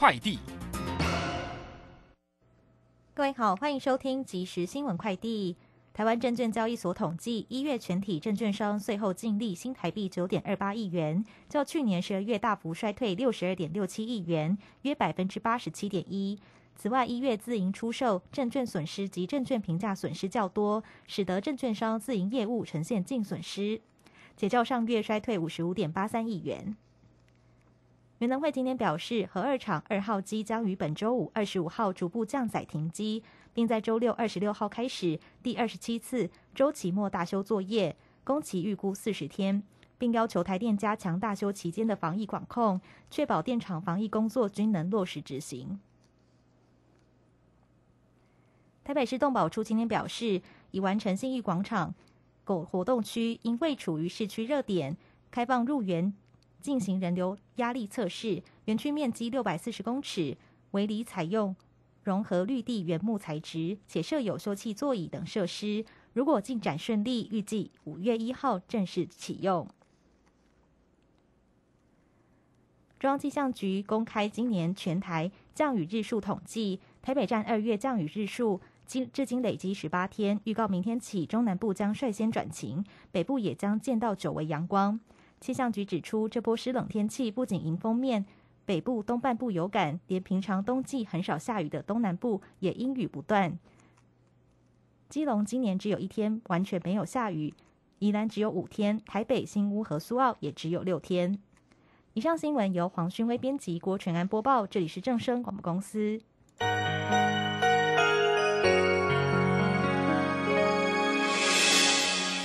快递。各位好，欢迎收听即时新闻快递。台湾证券交易所统计，一月全体证券商税后净利新台币九点二八亿元，较去年十二月大幅衰退六十二点六七亿元，约百分之八十七点一。此外，一月自营出售证券损失及证券评价损失较多，使得证券商自营业务呈现净损失，且较上月衰退五十五点八三亿元。元能会今天表示，核二厂二号机将于本周五二十五号逐步降载停机，并在周六二十六号开始第二十七次周期末大修作业，工期预估四十天，并要求台电加强大修期间的防疫管控，确保电厂防疫工作均能落实执行。台北市动保处今天表示，已完成信义广场狗活动区，因未处于市区热点，开放入园。进行人流压力测试，园区面积六百四十公尺，围篱采用融合绿地原木材质，且设有休憩座椅等设施。如果进展顺利，预计五月一号正式启用。中央气象局公开今年全台降雨日数统计，台北站二月降雨日数今至今累积十八天，预告明天起中南部将率先转晴，北部也将见到久违阳光。气象局指出，这波湿冷天气不仅迎风面北部东半部有感，连平常冬季很少下雨的东南部也阴雨不断。基隆今年只有一天完全没有下雨，宜兰只有五天，台北、新屋和苏澳也只有六天。以上新闻由黄勋威编辑，郭全安播报。这里是正声广播公司。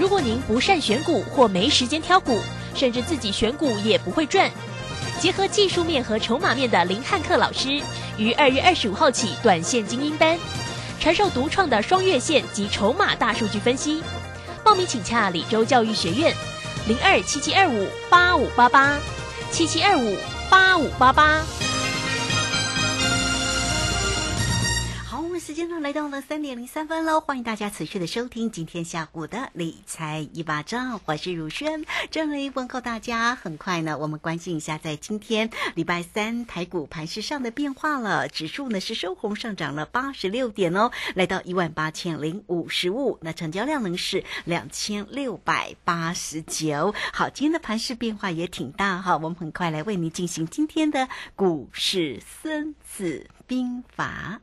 如果您不善选股或没时间挑股，甚至自己选股也不会赚，结合技术面和筹码面的林汉克老师，于二月二十五号起短线精英班，传授独创的双月线及筹码大数据分析。报名请洽李州教育学院，零二七七二五八五八八七七二五八五八八。来到了三点零三分喽，欢迎大家持续的收听今天下午的理财一把照，我是如轩，这里问候大家。很快呢，我们关心一下在今天礼拜三台股盘势上的变化了，指数呢是收红上涨了八十六点哦，来到一万八千零五十五，那成交量呢是两千六百八十九。好，今天的盘势变化也挺大哈，我们很快来为您进行今天的股市孙子兵法。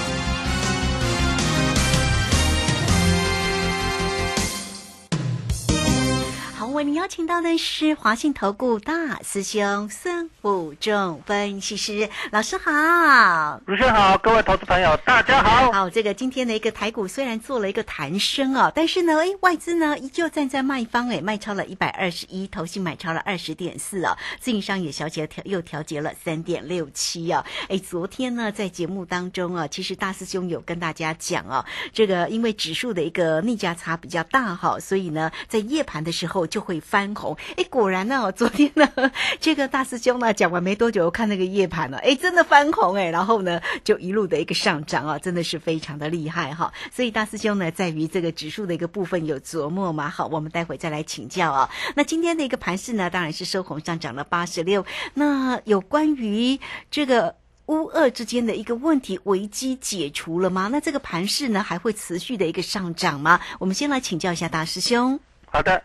为您邀请到的是华信投顾大师兄孙武仲分析师老师好，主持人好，各位投资朋友大家好。好，这个今天的一个台股虽然做了一个弹升啊，但是呢，哎，外资呢依旧站在卖方，哎，卖超了一百二十一，投信买超了二十点四哦，自营商也小姐调又调节了三点六七哦，哎，昨天呢在节目当中啊，其实大师兄有跟大家讲哦，这个因为指数的一个逆价差比较大哈，所以呢在夜盘的时候。就会翻红。哎，果然呢，我昨天呢，这个大师兄呢讲完没多久，看那个夜盘了，哎，真的翻红哎，然后呢就一路的一个上涨啊，真的是非常的厉害哈。所以大师兄呢，在于这个指数的一个部分有琢磨嘛。好，我们待会再来请教啊。那今天的一个盘势呢，当然是收红上涨了八十六。那有关于这个。乌二之间的一个问题危机解除了吗？那这个盘势呢还会持续的一个上涨吗？我们先来请教一下大师兄。好的，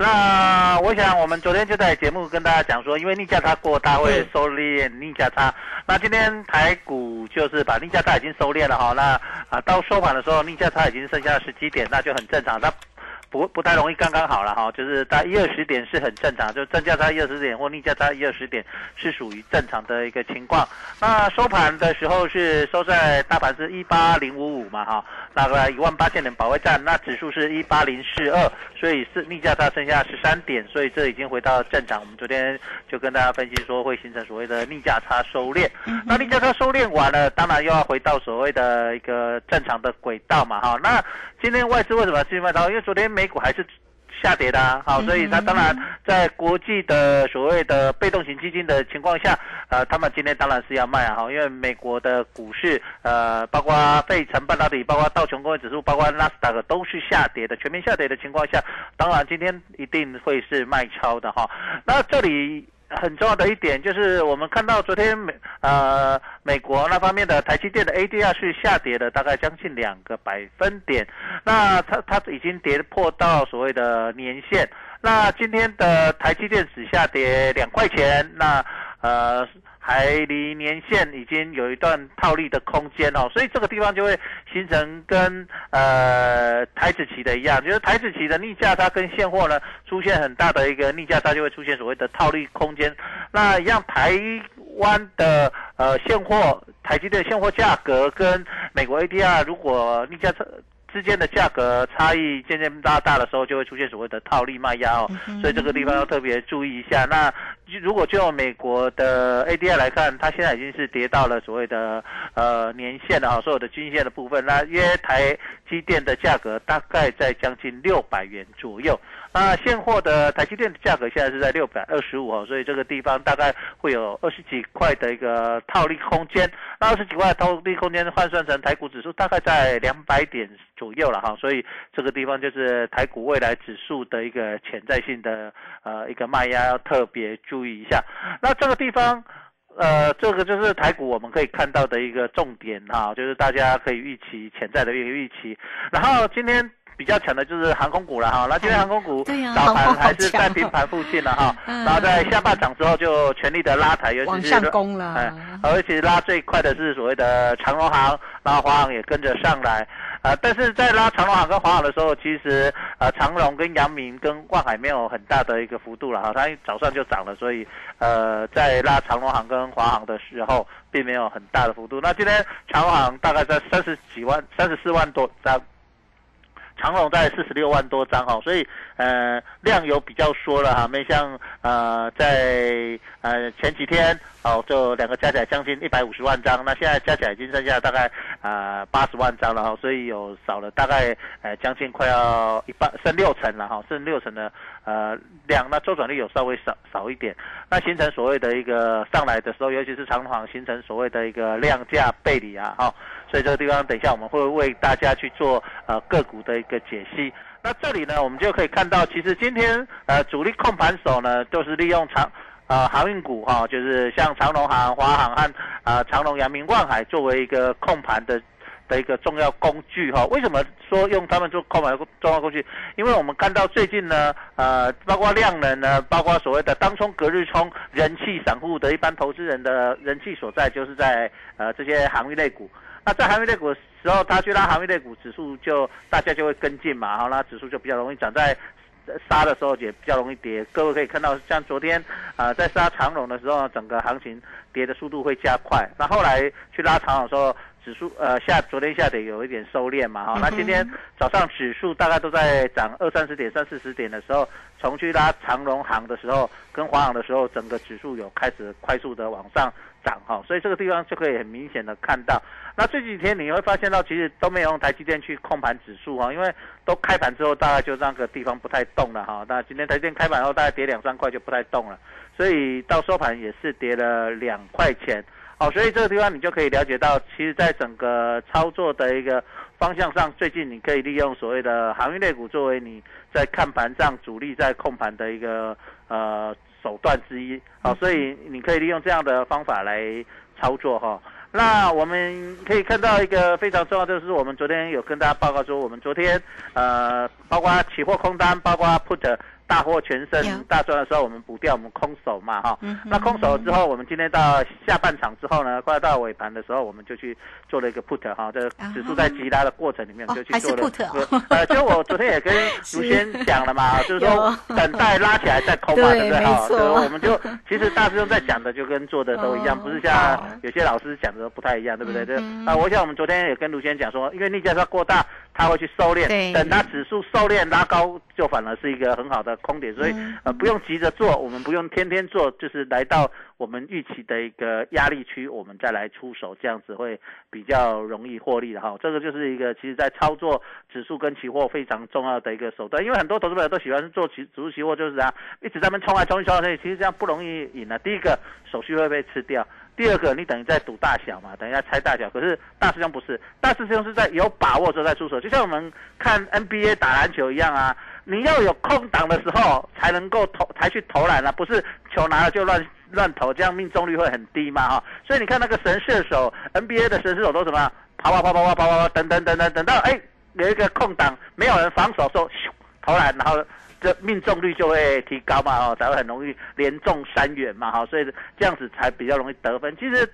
那我想我们昨天就在节目跟大家讲说，因为逆价差过大会收敛逆价差。那今天台股就是把逆价差已经收敛了哈，那啊到收盘的时候逆价差已经剩下十七点，那就很正常。那不不太容易，刚刚好了哈，就是在一二十点是很正常，就正价差一二十点或逆价差一二十点是属于正常的一个情况。那收盘的时候是收在大盘是一八零五五嘛哈，大概一万八千点保卫战，那指数是一八零四二，所以是逆价差剩下十三点，所以这已经回到正常。我们昨天就跟大家分析说会形成所谓的逆价差收敛，那逆价差收敛完了，当然又要回到所谓的一个正常的轨道嘛哈。那今天外资为什么进卖超？因为昨天美股还是下跌的，好，所以它当然在国际的所谓的被动型基金的情况下，呃，他们今天当然是要卖啊，哈，因为美国的股市，呃，包括费城半导体，包括道琼工业指数，包括纳斯达克都是下跌的，全面下跌的情况下，当然今天一定会是卖超的哈。那这里。很重要的一点就是，我们看到昨天美呃美国那方面的台积电的 ADR 是下跌了大概将近两个百分点，那它它已经跌破到所谓的年线，那今天的台积电只下跌两块钱，那呃。还离年限已经有一段套利的空间哦，所以这个地方就会形成跟呃台子期的一样，就是台子期的逆价差跟现货呢出现很大的一个逆价差，就会出现所谓的套利空间。那一样台湾的呃现货，台积电现货价格跟美国 ADR 如果逆价差。之间的价格差异渐渐拉大的时候，就会出现所谓的套利卖压哦，所以这个地方要特别注意一下。那如果就美国的 ADI 来看，它现在已经是跌到了所谓的呃年线了啊，所有的均线的部分，那约台积电的价格大概在将近六百元左右。那现货的台积电的价格现在是在六百二十五哦，所以这个地方大概会有二十几块的一个套利空间。那二十几块套利空间换算成台股指数，大概在两百点左右了哈。所以这个地方就是台股未来指数的一个潜在性的呃一个卖压，要特别注意一下。那这个地方，呃，这个就是台股我们可以看到的一个重点哈，就是大家可以预期潜在的一个预期。然后今天。比较强的就是航空股了哈，那今天航空股早盘还是在平盘附近了哈，然后在下半场之后就全力的拉抬，尤其是哎，而且拉最快的是所谓的长荣航，然后华航也跟着上来，啊，但是在拉长龙航跟华航的时候，其实呃长龙跟阳明跟万海没有很大的一个幅度了哈，它早上就涨了，所以呃在拉长龙航跟华航的时候并没有很大的幅度。那今天长荣航大概在三十几万、三十四万多张。长龙在四十六万多张哈，所以呃量有比较缩了哈，没像呃在呃前几天哦就两个加起来将近一百五十万张，那现在加起来已经剩下大概啊八十万张了哈，所以有少了大概呃将近快要一半剩六成了哈，剩六成的呃量，那周转率有稍微少少一点，那形成所谓的一个上来的时候，尤其是长航形成所谓的一个量价背离啊哈。所以这个地方，等一下我们会为大家去做呃个股的一个解析。那这里呢，我们就可以看到，其实今天呃主力控盘手呢，都是利用长呃航运股哈，就是像长龙航、华航和啊长龙、阳明、万海作为一个控盘的的一个重要工具哈。为什么说用他们做控盘重要工具？因为我们看到最近呢，呃，包括量能呢，包括所谓的当冲、隔日冲、人气散户的一般投资人的人气所在，就是在呃这些航运类股。在航运类股的时候，他去拉航运类股指数，就大家就会跟进嘛，好，那指数就比较容易涨。在杀的时候也比较容易跌。各位可以看到，像昨天啊，在杀长龙的时候，整个行情跌的速度会加快。那后来去拉长龙的时候，指数呃下昨天下跌有一点收敛嘛哈，那今天早上指数大概都在涨二三十点、三四十点的时候，重去拉长荣行的时候跟华航的时候，整个指数有开始快速的往上涨哈，所以这个地方就可以很明显的看到。那这几天你会发现到，其实都没有用台积电去控盘指数哈，因为都开盘之后大概就那个地方不太动了哈。那今天台积电开盘后大概跌两三块就不太动了，所以到收盘也是跌了两块钱。好，所以这个地方你就可以了解到，其实，在整个操作的一个方向上，最近你可以利用所谓的航运类股作为你在看盘上主力在控盘的一个呃手段之一。好，所以你可以利用这样的方法来操作哈。那我们可以看到一个非常重要，就是我们昨天有跟大家报告说，我们昨天呃，包括期货空单，包括 put。大获全胜大赚的时候，我们补掉我们空手嘛哈。那空手之后，我们今天到下半场之后呢，快到尾盘的时候，我们就去做了一个 put 哈。这指数在急拉的过程里面，就去做了。呃，就我昨天也跟 卢先讲了嘛，就是说等待拉起来再空嘛，对不对？哈，我们就其实大师兄在讲的就跟做的都一样，不是像有些老师讲的不太一样，对不对？这啊，我想我们昨天也跟卢先讲说，因为逆价差过大。他会去收敛，等它指数收敛拉高，就反而是一个很好的空点，所以呃不用急着做，我们不用天天做，就是来到我们预期的一个压力区，我们再来出手，这样子会比较容易获利的哈。这个就是一个其实在操作指数跟期货非常重要的一个手段，因为很多投资朋友都喜欢做期指数期货，就是这样一直在那冲来冲去冲来冲去，其实这样不容易赢的。第一个手续会被吃掉。第二个，你等于在赌大小嘛，等一下猜大小。可是大师兄不是，大师兄是在有把握之后再出手，就像我们看 NBA 打篮球一样啊，你要有空档的时候才能够投，才去投篮啊，不是球拿了就乱乱投，这样命中率会很低嘛哈。所以你看那个神射手，NBA 的神射手都什么，跑跑跑跑跑跑跑，等等等等，等到哎有一个空档，没有人防守，说咻投篮，然后。这命中率就会提高嘛，哦，才会很容易连中三元嘛，哈，所以这样子才比较容易得分。其实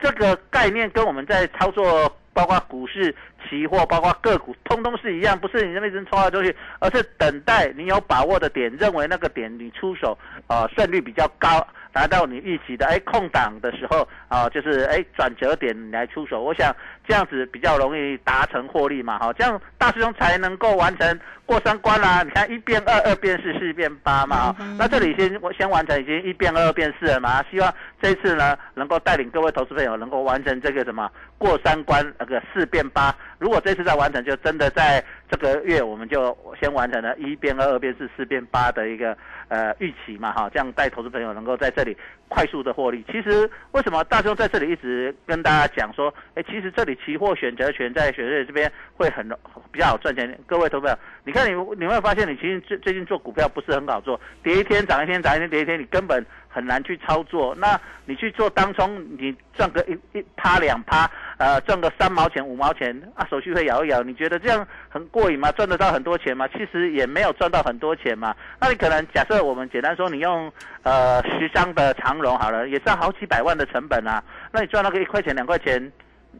这个概念跟我们在操作，包括股市、期货，包括个股，通通是一样，不是你那边冲来冲去，而是等待你有把握的点，认为那个点你出手，呃，胜率比较高。达到你预期的，哎，空档的时候啊，就是哎转折点来出手，我想这样子比较容易达成获利嘛，哈，这样大师兄才能够完成过三关啦。你看一变二，二变四，四变八嘛，那这里先我先完成已经一变二，二变四了嘛，希望这次呢能够带领各位投资朋友能够完成这个什么过三关那个四变八。如果这次再完成，就真的在这个月我们就先完成了一变二，二变四，四变八的一个。呃，预期嘛，哈，这样带投资朋友能够在这里快速的获利。其实为什么大兄在这里一直跟大家讲说，哎，其实这里期货选择权在选瑞这边会很比较好赚钱。各位投资朋友，你看你你会发现，你其实最最近做股票不是很好做，跌一天涨一天，涨一天跌一天，你根本。很难去操作，那你去做当冲，你赚个一一趴两趴，呃，赚个三毛钱五毛钱啊，手续费摇一摇，你觉得这样很过瘾吗？赚得到很多钱吗？其实也没有赚到很多钱嘛。那你可能假设我们简单说，你用呃十张的长融好了，也是好几百万的成本啊。那你赚那个一块钱两块钱，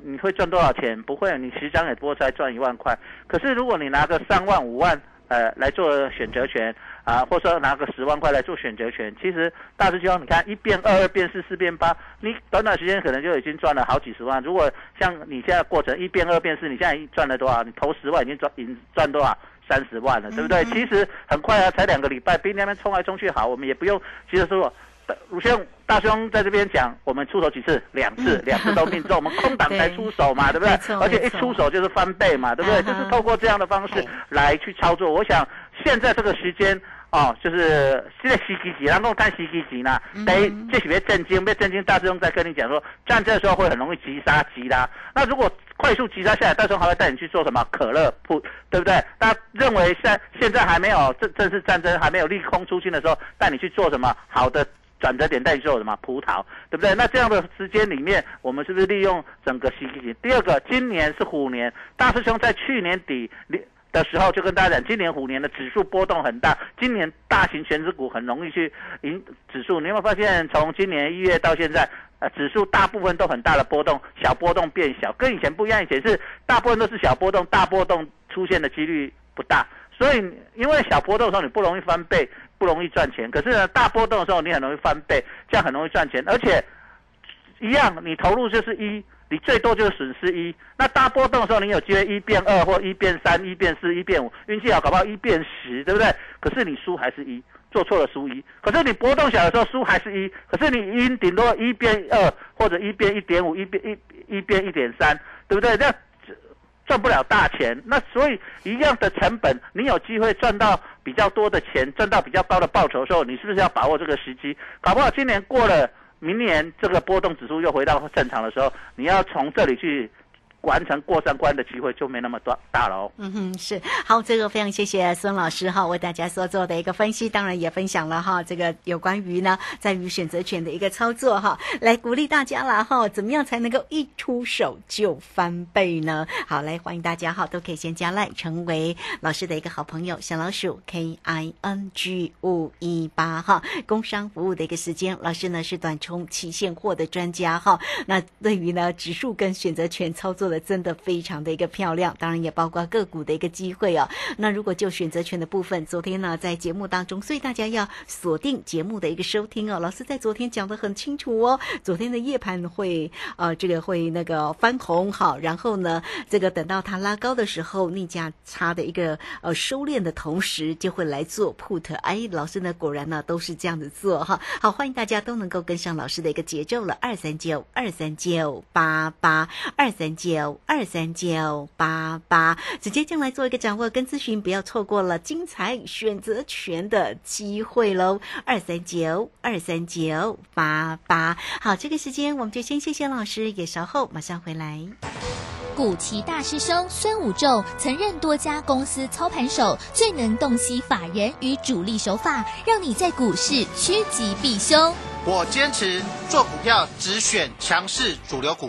你会赚多少钱？不会，你十张也不会才赚一万块。可是如果你拿个三万五万，呃，来做选择权。啊，或者说拿个十万块来做选择权，其实大师兄，你看一变二，二变四，四变八，你短短时间可能就已经赚了好几十万。如果像你现在过程一变二变四，你现在赚了多少？你投十万已经赚，已经赚多少？三十万了，对不对？其实很快啊，才两个礼拜，比那边冲来冲去好，我们也不用。其实说，鲁兄大兄在这边讲，我们出手几次？两次，两次都命中，我们空档才出手嘛，对不对？而且一出手就是翻倍嘛，对不对？就是透过这样的方式来去操作。我想现在这个时间。哦，就是现在袭击级，然后看袭击级呢，得这是别震惊，别震惊。大师兄在跟你讲说，战争的时候会很容易急杀急拉。那如果快速急杀下来，大师兄还会带你去做什么？可乐铺，对不对？大家认为现现在还没有正正式战争还没有利空出尽的时候，带你去做什么？好的转折点带你做什么？葡萄，对不对？那这样的时间里面，我们是不是利用整个袭击级？第二个，今年是虎年，大师兄在去年底。的时候就跟大家讲，今年虎年的指数波动很大，今年大型全指股很容易去赢指数。你有没有发现，从今年一月到现在，呃，指数大部分都很大的波动，小波动变小，跟以前不一样。以前是大部分都是小波动，大波动出现的几率不大。所以，因为小波动的时候你不容易翻倍，不容易赚钱。可是呢，大波动的时候你很容易翻倍，这样很容易赚钱。而且，一样，你投入就是一。你最多就是损失一。那大波动的时候，你有机会一变二或一变三、一变四、一变五，运气好搞不好一变十，对不对？可是你输还是一，做错了输一。可是你波动小的时候输还是一，可是你赢顶多一变二或者一变一点五、一变一一变一点三，对不对？那赚不了大钱。那所以一样的成本，你有机会赚到比较多的钱，赚到比较高的报酬的时候，你是不是要把握这个时机？搞不好今年过了。明年这个波动指数又回到正常的时候，你要从这里去。完成过三关的机会就没那么多大了哦。嗯哼，是好，这个非常谢谢孙老师哈，为大家所做的一个分析，当然也分享了哈，这个有关于呢，在于选择权的一个操作哈，来鼓励大家了哈，怎么样才能够一出手就翻倍呢？好，来欢迎大家哈，都可以先加赖，成为老师的一个好朋友，小老鼠 K I N G 五一八哈，工商服务的一个时间，老师呢是短冲期现货的专家哈，那对于呢指数跟选择权操作。真的非常的一个漂亮，当然也包括个股的一个机会哦。那如果就选择权的部分，昨天呢在节目当中，所以大家要锁定节目的一个收听哦。老师在昨天讲的很清楚哦，昨天的夜盘会呃这个会那个翻红好，然后呢这个等到它拉高的时候，逆价差的一个呃收敛的同时，就会来做 put。哎，老师呢果然呢都是这样子做哈。好，欢迎大家都能够跟上老师的一个节奏了，二三九二三九八八二三九。二三九八八，直接进来做一个掌握跟咨询，不要错过了精彩选择权的机会喽！二三九二三九八八，好，这个时间我们就先谢谢老师，也稍后马上回来。古奇大师兄孙武仲曾任多家公司操盘手，最能洞悉法人与主力手法，让你在股市趋吉避凶。我坚持做股票只选强势主流股。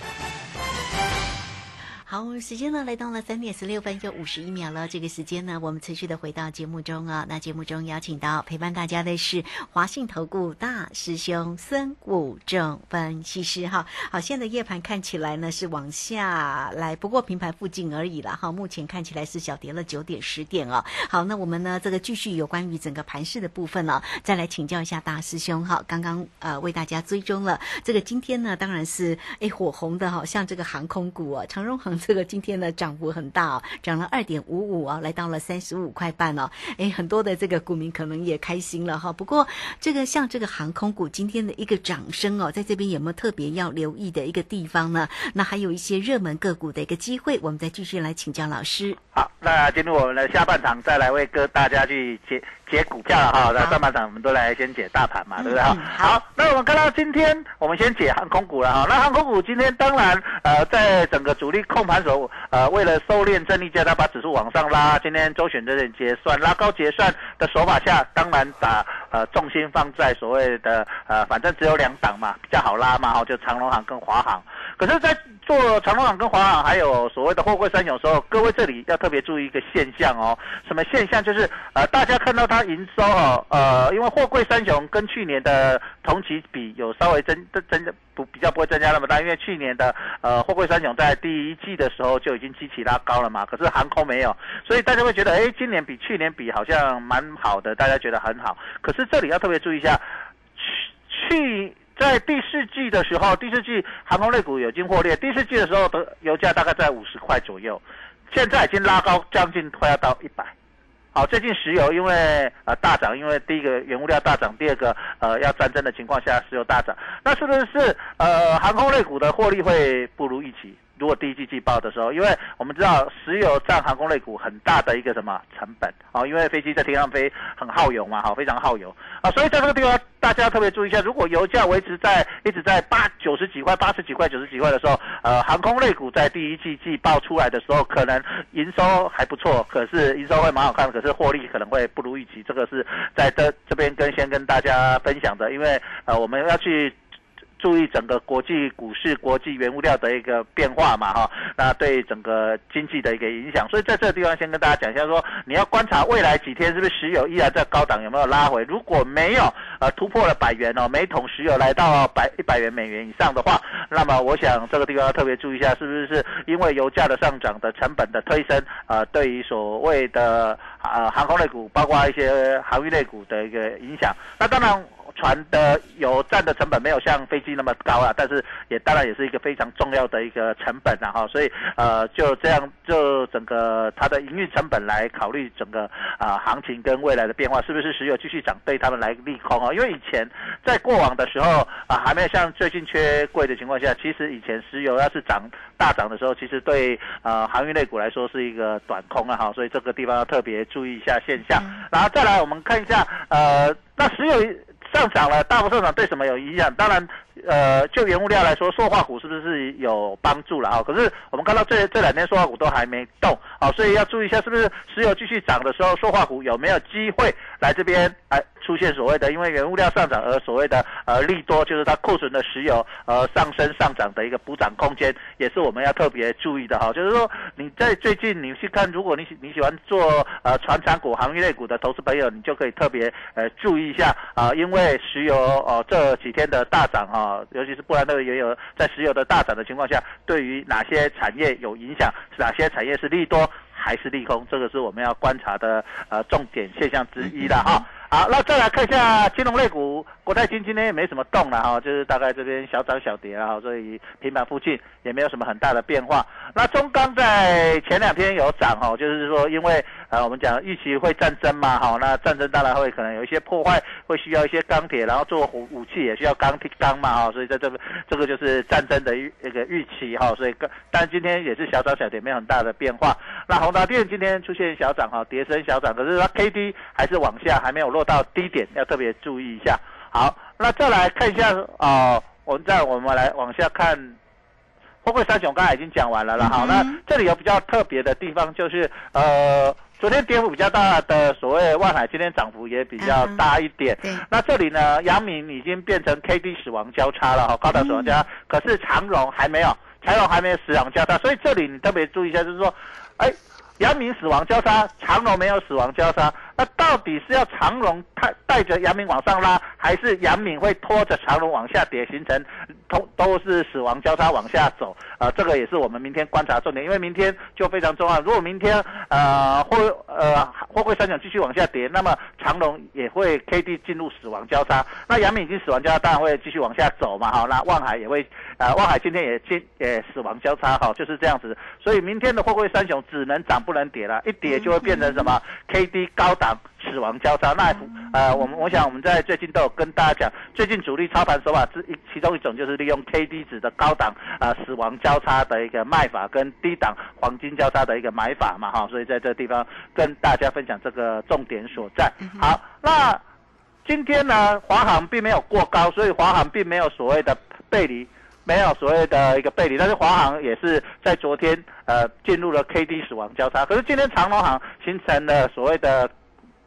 好，时间呢来到了三点十六分又五十一秒了。这个时间呢，我们持续的回到节目中啊。那节目中邀请到陪伴大家的是华信投顾大师兄孙武正分析师哈。好，现在夜盘看起来呢是往下来，不过平盘附近而已了哈。目前看起来是小跌了九点十点哦。好，那我们呢这个继续有关于整个盘势的部分呢，再来请教一下大师兄哈。刚刚呃为大家追踪了这个今天呢，当然是哎火红的哈，像这个航空股啊，长荣航。这个今天呢涨幅很大哦，涨了二点五五啊，来到了三十五块半哦。哎，很多的这个股民可能也开心了哈。不过这个像这个航空股今天的一个涨升哦，在这边有没有特别要留意的一个地方呢？那还有一些热门个股的一个机会，我们再继续来请教老师。好，那进入我们的下半场，再来为各大家去解。解股票了哈，那上半场我们都来先解大盘嘛，对不对哈？好，那我们看到今天我们先解航空股了哈。那航空股今天当然呃，在整个主力控盘手呃，为了收敛正力价，他把指数往上拉。今天周选择点结算拉高结算的手法下，当然把呃重心放在所谓的呃，反正只有两档嘛，比较好拉嘛哈，就长隆行跟华航。可是，在做长隆航跟华航，还有所谓的货柜三雄时候，各位这里要特别注意一个现象哦。什么现象？就是呃，大家看到它营收哦，呃，因为货柜三雄跟去年的同期比有稍微增增增不比较不会增加那么大，因为去年的呃货柜三雄在第一季的时候就已经激起拉高了嘛。可是航空没有，所以大家会觉得，哎，今年比去年比好像蛮好的，大家觉得很好。可是这里要特别注意一下，去去。在第四季的时候，第四季航空类股有经获利。第四季的时候的油价大概在五十块左右，现在已经拉高将近快要到一百。好，最近石油因为呃大涨，因为第一个原物料大涨，第二个呃要战争的情况下，石油大涨。那是不是呃航空类股的获利会不如预期？如果第一季季报的时候，因为我们知道石油占航空类股很大的一个什么成本啊，因为飞机在天上飞很耗油嘛，好，非常耗油啊，所以在这个地方大家特别注意一下，如果油价维持在一直在八九十几块、八十几块、九十几块的时候，呃，航空类股在第一季季报出来的时候，可能营收还不错，可是营收会蛮好看，可是获利可能会不如预期，这个是在这这边跟先跟大家分享的，因为呃，我们要去。注意整个国际股市、国际原物料的一个变化嘛哈，那对整个经济的一个影响。所以在这个地方先跟大家讲一下，说你要观察未来几天是不是石油依然在高档有没有拉回，如果没有呃突破了百元哦，每桶石油来到百一百元美元以上的话，那么我想这个地方要特别注意一下，是不是因为油价的上涨的成本的推升，呃，对于所谓的呃航空类股，包括一些航运类股的一个影响。那当然。船的油站的成本没有像飞机那么高啊，但是也当然也是一个非常重要的一个成本啊哈，所以呃就这样就整个它的营运成本来考虑整个啊行情跟未来的变化，是不是石油继续涨对他们来利空啊？因为以前在过往的时候啊还没有像最近缺贵的情况下，其实以前石油要是涨大涨的时候，其实对呃航运类股来说是一个短空啊哈，所以这个地方要特别注意一下现象。然后再来我们看一下呃那石油。上涨了，大幅上涨对什么有影响？当然，呃，就原物料来说，塑化股是不是有帮助了啊？可是我们看到这这两天塑化股都还没动啊，所以要注意一下，是不是石油继续涨的时候，塑化股有没有机会来这边来？出现所谓的因为原物料上涨而所谓的呃利多，就是它库存的石油呃上升上涨的一个补涨空间，也是我们要特别注意的哈。就是说你在最近你去看，如果你喜你喜欢做呃船产股、行业类股的投资朋友，你就可以特别呃注意一下啊，因为石油哦这几天的大涨啊，尤其是布兰特原油在石油的大涨的情况下，对于哪些产业有影响，哪些产业是利多还是利空，这个是我们要观察的呃重点现象之一的哈。好，那再来看一下金融类股，国泰金今天也没什么动了哈，就是大概这边小涨小跌啊，所以平板附近也没有什么很大的变化。那中钢在前两天有涨哈，就是说因为呃我们讲预期会战争嘛哈，那战争当然会可能有一些破坏，会需要一些钢铁，然后做武武器也需要钢铁钢嘛哈，所以在这边这个就是战争的预那个预期哈，所以但今天也是小涨小跌，没有很大的变化。那宏达电今天出现小涨哈，跌升小涨，可是它 K D 还是往下，还没有落到低点，要特别注意一下。好，那再来看一下啊，我们再我们来往下看。富贵三雄刚才已经讲完了了，好，那这里有比较特别的地方，就是呃，昨天跌幅比较大的所谓万海，今天涨幅也比较大一点。那这里呢，阳明已经变成 K D 死亡交叉了哈，高档死亡交叉，可是长荣还没有，长荣还没有死亡交叉，所以这里你特别注意一下，就是说，哎，阳明死亡交叉，长荣没有死亡交叉。那到底是要长龙带带着阳明往上拉，还是阳明会拖着长龙往下跌，形成都都是死亡交叉往下走？啊，这个也是我们明天观察重点，因为明天就非常重要。如果明天呃或呃货柜三角继续往下跌，那么长龙也会 K D 进入死亡交叉。那阳明已经死亡交叉，当然会继续往下走嘛。好，那望海也会呃望海今天也进也死亡交叉，哈，就是这样子。所以明天的货柜三雄只能涨不能跌了，一跌就会变成什么 K D 高达。死亡交叉，那呃，我们我想我们在最近都有跟大家讲，最近主力操盘手法之一，其中一种就是利用 K D 值的高档啊死亡交叉的一个卖法，跟低档黄金交叉的一个买法嘛哈，所以在这地方跟大家分享这个重点所在。好，那今天呢，华航并没有过高，所以华航并没有所谓的背离，没有所谓的一个背离，但是华航也是在昨天呃进入了 K D 死亡交叉，可是今天长隆航形成了所谓的。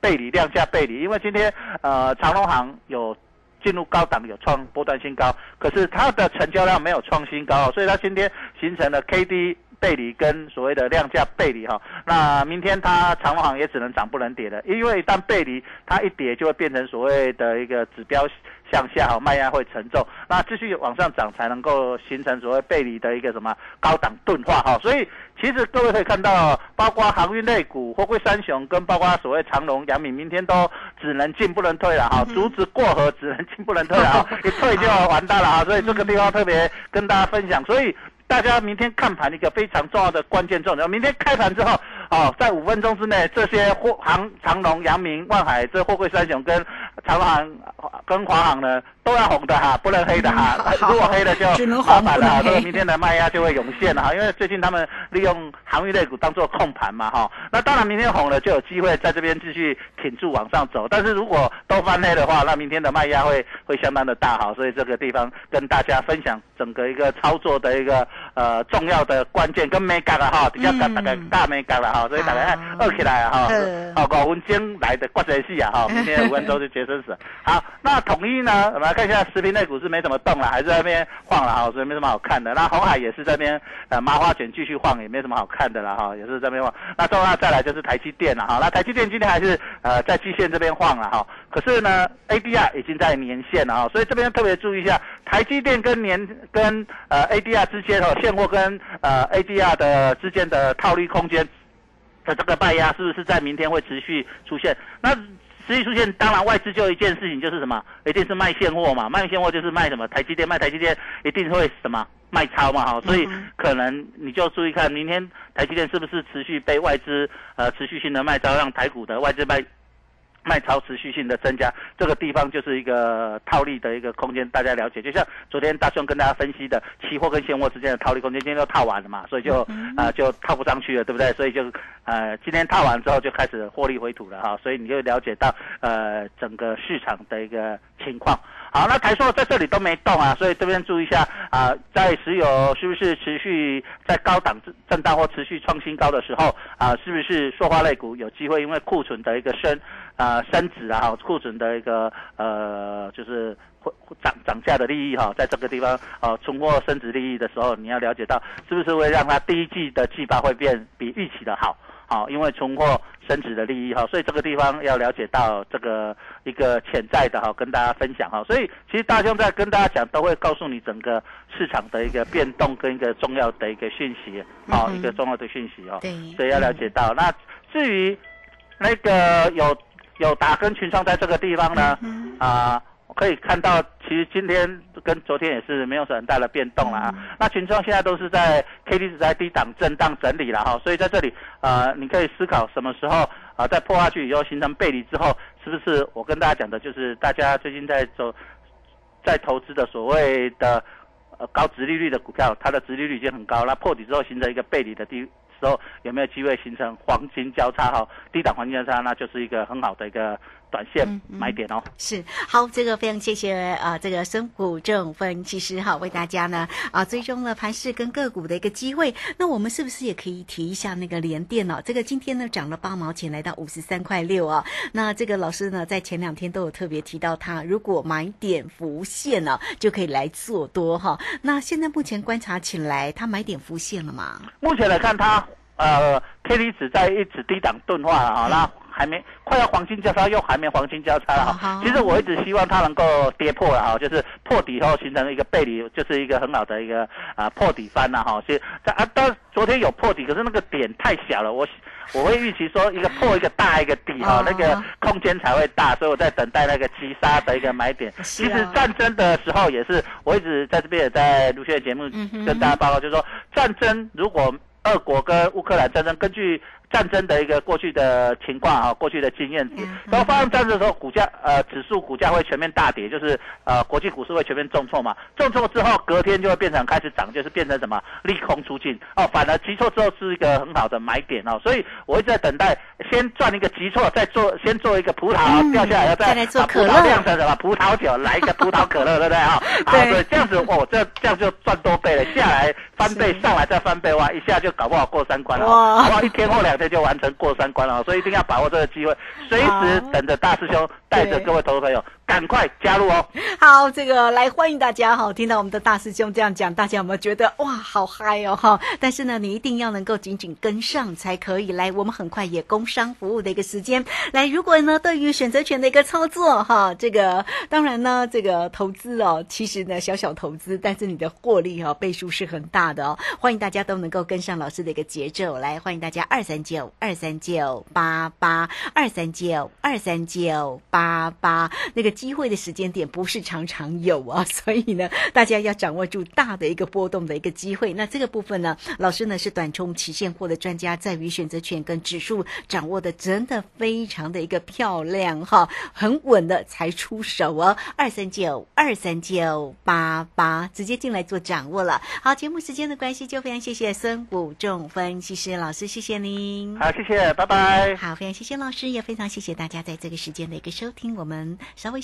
背离量价背离，因为今天呃长隆行有进入高档，有创波段新高，可是它的成交量没有创新高，所以它今天形成了 K D 背离跟所谓的量价背离哈。那明天它长隆行也只能涨不能跌了，因为一旦背离，它一跌就会变成所谓的一个指标。向下哈，卖压会沉重，那继续往上涨才能够形成所谓背离的一个什么高档钝化哈，所以其实各位可以看到，包括航运类股、货柜三雄跟包括所谓长隆、阳明，明天都只能进不能退了哈，竹子过河只能进不能退了哈，一退就完蛋了哈，所以这个地方特别跟大家分享，所以大家明天看盘一个非常重要的关键重点，明天开盘之后。哦，在五分钟之内，这些货航长龙、阳明、万海这货柜三雄跟长航跟华航呢，都要红的哈，不能黑的哈。如果黑的就麻烦了，这个明天的卖压就会涌现了哈。因为最近他们利用航运类股当做控盘嘛哈。那当然明天红了就有机会在这边继续挺住往上走。但是如果都翻黑的话，那明天的卖压会会相当的大哈。所以这个地方跟大家分享整个一个操作的一个呃重要的关键跟 mega 哈，比较大大概大 mega 了。哈，所以大家二起来哈，好五分钟来的关键戏啊哈，明天五分钟就决生死。好，那统一呢，我们来看一下食品类股是没怎么动了，还是在那边晃了哈，所以没什么好看的。那红海也是这边呃麻花卷继续晃，也没什么好看的了哈，也是这边晃。那最后再来就是台积电了哈，那台积电今天还是呃在季线这边晃了哈，可是呢 ADR 已经在年线了哈，所以这边特别注意一下，台积电跟年跟呃 ADR 之间哦，现货跟呃 ADR 的之间的套利空间的这个卖压是不是在明天会持续出现？那持续出现，当然外资就一件事情就是什么，一定是卖现货嘛，卖现货就是卖什么，台积电卖台积电一定会什么卖超嘛哈，所以可能你就注意看明天台积电是不是持续被外资呃持续性的卖超，让台股的外资卖。卖超持续性的增加，这个地方就是一个套利的一个空间，大家了解。就像昨天大兄跟大家分析的，期货跟现货之间的套利空间，今天都套完了嘛，所以就啊就套不上去了，对不对？所以就呃今天套完之后就开始获利回吐了哈，所以你就了解到呃整个市场的一个情况。好，那台硕在这里都没动啊，所以这边注意一下啊，在石油是不是持续在高档震荡或持续创新高的时候啊，是不是塑化类股有机会因为库存的一个升啊升值啊，哈，库存的一个呃就是会涨涨价的利益哈，在这个地方啊存货升值利益的时候，你要了解到是不是会让它第一季的季报会变比预期的好。好，因为存货升值的利益哈，所以这个地方要了解到这个一个潜在的哈，跟大家分享哈。所以其实大兄在跟大家讲，都会告诉你整个市场的一个变动跟一个重要的一个讯息，好，一个重要的讯息哦。对，所以要了解到。那至于那个有有打跟群创在这个地方呢，啊。可以看到，其实今天跟昨天也是没有很大的变动了啊。那群众现在都是在 K D 值在低档震荡整理了哈，所以在这里呃，你可以思考什么时候啊，在破下去以后形成背离之后，是不是我跟大家讲的，就是大家最近在走在投资的所谓的呃高值利率的股票，它的值利率已经很高，那破底之后形成一个背离的低。时候有没有机会形成黄金交叉哈？低档黄金交叉，那就是一个很好的一个短线买点哦。是好，这个非常谢谢啊，这个深股正分析师哈，为大家呢啊追踪了盘市跟个股的一个机会。那我们是不是也可以提一下那个联电哦？这个今天呢涨了八毛钱，来到五十三块六啊。那这个老师呢在前两天都有特别提到，他如果买点浮现了，就可以来做多哈。那现在目前观察起来，他买点浮现了吗？目前来看，他。呃，K D 值在一直低档钝化了哈，那还没快要黄金交叉，又还没黄金交叉了哈。其实我一直希望它能够跌破了哈，就是破底后形成一个背离，就是一个很好的一个啊破底翻了哈。所以在啊，但昨天有破底，可是那个点太小了，我我会预期说一个破一个大一个底哈，那个空间才会大，所以我在等待那个急杀的一个买点。其实战争的时候也是，我一直在这边也在陆续的节目跟大家报告，就是说战争如果。俄国跟乌克兰战争，根据。战争的一个过去的情况啊，过去的经验，然后发生战争的时候，股价呃指数股价会全面大跌，就是呃国际股市会全面重挫嘛。重挫之后，隔天就会变成开始涨，就是变成什么利空出尽哦。反而急挫之后是一个很好的买点哦。所以我一直在等待，先赚一个急挫，再做先做一个葡萄掉下来，要再把葡萄酿成什么葡萄酒，来一个葡萄可乐，对不对 啊？对，这样子哦，这这样就赚多倍了，下来翻倍，上来再翻倍哇，一下就搞不好过三关了，好不好？一天或两天。就完成过三关了，所以一定要把握这个机会，随时等着大师兄带着各位投资朋友。赶快加入哦！好，这个来欢迎大家哈！听到我们的大师兄这样讲，大家有没有觉得哇，好嗨哦哈？但是呢，你一定要能够紧紧跟上才可以。来，我们很快也工商服务的一个时间来。如果呢，对于选择权的一个操作哈，这个当然呢，这个投资哦，其实呢小小投资，但是你的获利哈倍数是很大的哦。欢迎大家都能够跟上老师的一个节奏来，欢迎大家二三九二三九八八二三九二三九八八那个。机会的时间点不是常常有啊，所以呢，大家要掌握住大的一个波动的一个机会。那这个部分呢，老师呢是短冲期现货的专家，在于选择权跟指数掌握的真的非常的一个漂亮哈，很稳的才出手哦。二三九二三九八八，直接进来做掌握了。好，节目时间的关系，就非常谢谢孙武仲分析师老师，谢谢您。好，谢谢，拜拜。好，非常谢谢老师，也非常谢谢大家在这个时间的一个收听。我们稍微。